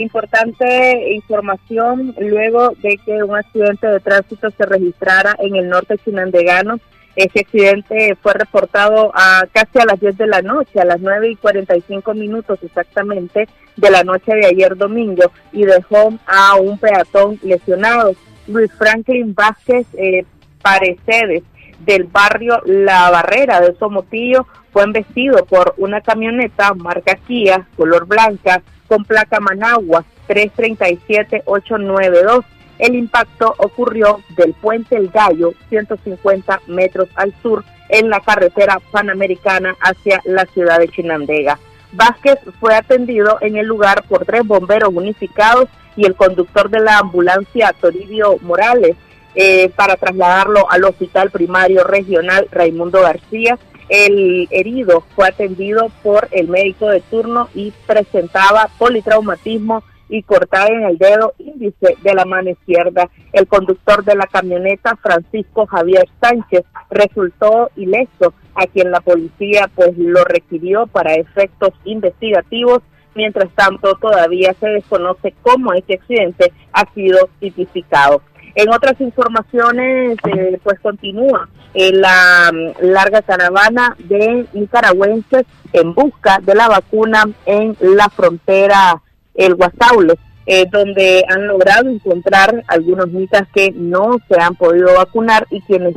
Importante información luego de que un accidente de tránsito se registrara en el norte chinandegano. Ese accidente fue reportado a casi a las 10 de la noche, a las 9 y 45 minutos exactamente de la noche de ayer domingo y dejó a un peatón lesionado. Luis Franklin Vázquez eh, del barrio La Barrera de Somotillo fue embestido por una camioneta marca Kia, color blanca, con placa Managua 337892. El impacto ocurrió del puente El Gallo, 150 metros al sur, en la carretera panamericana hacia la ciudad de Chinandega. Vázquez fue atendido en el lugar por tres bomberos unificados y el conductor de la ambulancia, Toribio Morales, eh, para trasladarlo al Hospital Primario Regional Raimundo García. El herido fue atendido por el médico de turno y presentaba politraumatismo y cortada en el dedo índice de la mano izquierda. El conductor de la camioneta, Francisco Javier Sánchez, resultó ileso, a quien la policía pues lo requirió para efectos investigativos. Mientras tanto, todavía se desconoce cómo este accidente ha sido tipificado. En otras informaciones, eh, pues continúa eh, la mm, larga caravana de nicaragüenses en busca de la vacuna en la frontera El Guasaule, eh, donde han logrado encontrar algunos mitas que no se han podido vacunar y quienes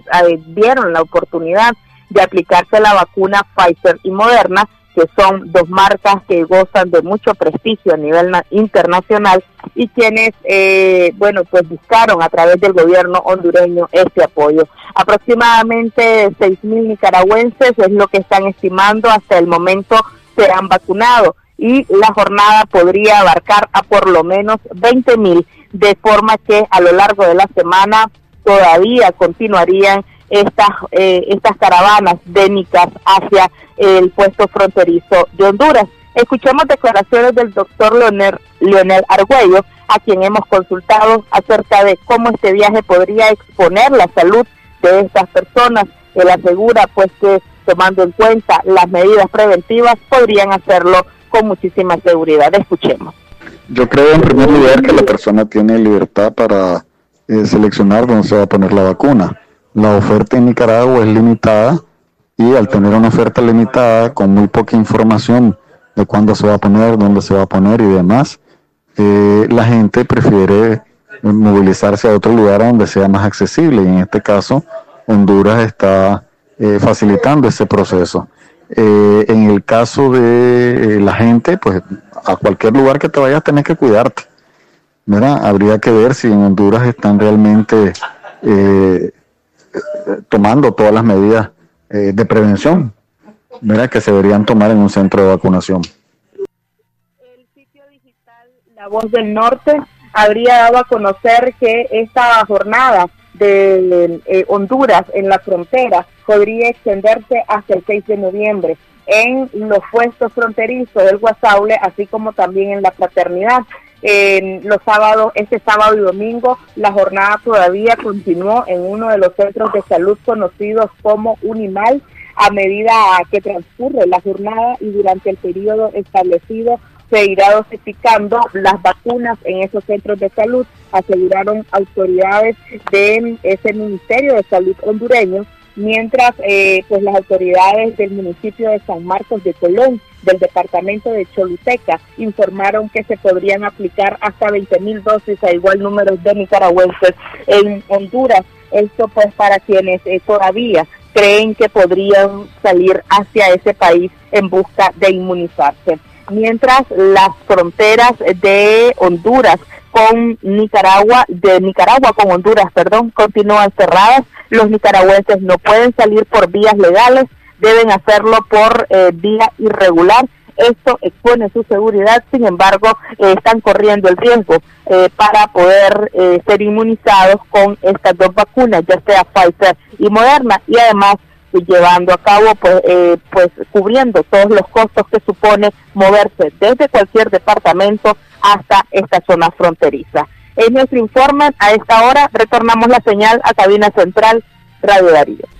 dieron la oportunidad de aplicarse la vacuna Pfizer y Moderna que son dos marcas que gozan de mucho prestigio a nivel internacional y quienes, eh, bueno, pues buscaron a través del gobierno hondureño este apoyo. Aproximadamente 6.000 nicaragüenses es lo que están estimando hasta el momento se han vacunado y la jornada podría abarcar a por lo menos 20.000, de forma que a lo largo de la semana todavía continuarían estas, eh, estas caravanas dénicas hacia el puesto fronterizo de Honduras. Escuchemos declaraciones del doctor Leonel, Leonel Argüello, a quien hemos consultado acerca de cómo este viaje podría exponer la salud de estas personas. Él asegura pues que tomando en cuenta las medidas preventivas podrían hacerlo con muchísima seguridad. Escuchemos. Yo creo en primer lugar que la persona tiene libertad para eh, seleccionar dónde se va a poner la vacuna la oferta en Nicaragua es limitada y al tener una oferta limitada con muy poca información de cuándo se va a poner, dónde se va a poner y demás, eh, la gente prefiere movilizarse a otro lugar donde sea más accesible y en este caso Honduras está eh, facilitando ese proceso. Eh, en el caso de la gente, pues a cualquier lugar que te vayas tenés que cuidarte. ¿verdad? Habría que ver si en Honduras están realmente tomando todas las medidas eh, de prevención que se deberían tomar en un centro de vacunación. El sitio digital La Voz del Norte habría dado a conocer que esta jornada de eh, Honduras en la frontera podría extenderse hasta el 6 de noviembre en los puestos fronterizos del Guasaule, así como también en la fraternidad los sábados, este sábado y domingo, la jornada todavía continuó en uno de los centros de salud conocidos como Unimal. A medida que transcurre la jornada y durante el periodo establecido, se irá dosificando las vacunas en esos centros de salud, aseguraron autoridades de ese Ministerio de Salud hondureño, mientras eh, pues las autoridades del municipio de San Marcos de Colón del departamento de Choluteca informaron que se podrían aplicar hasta 20 mil dosis a igual número de nicaragüenses en Honduras. Esto pues para quienes eh, todavía creen que podrían salir hacia ese país en busca de inmunizarse. Mientras las fronteras de Honduras con Nicaragua, de Nicaragua con Honduras, perdón, continúan cerradas, los nicaragüenses no pueden salir por vías legales deben hacerlo por eh, vía irregular. Esto expone su seguridad, sin embargo, eh, están corriendo el riesgo eh, para poder ser inmunizados con estas dos vacunas, ya sea Pfizer y Moderna, y además llevando a cabo, pues, pues cubriendo todos los costos que supone moverse desde cualquier departamento hasta esta zona fronteriza. En nuestro informe, a esta hora, retornamos la señal a cabina central Radio Darío.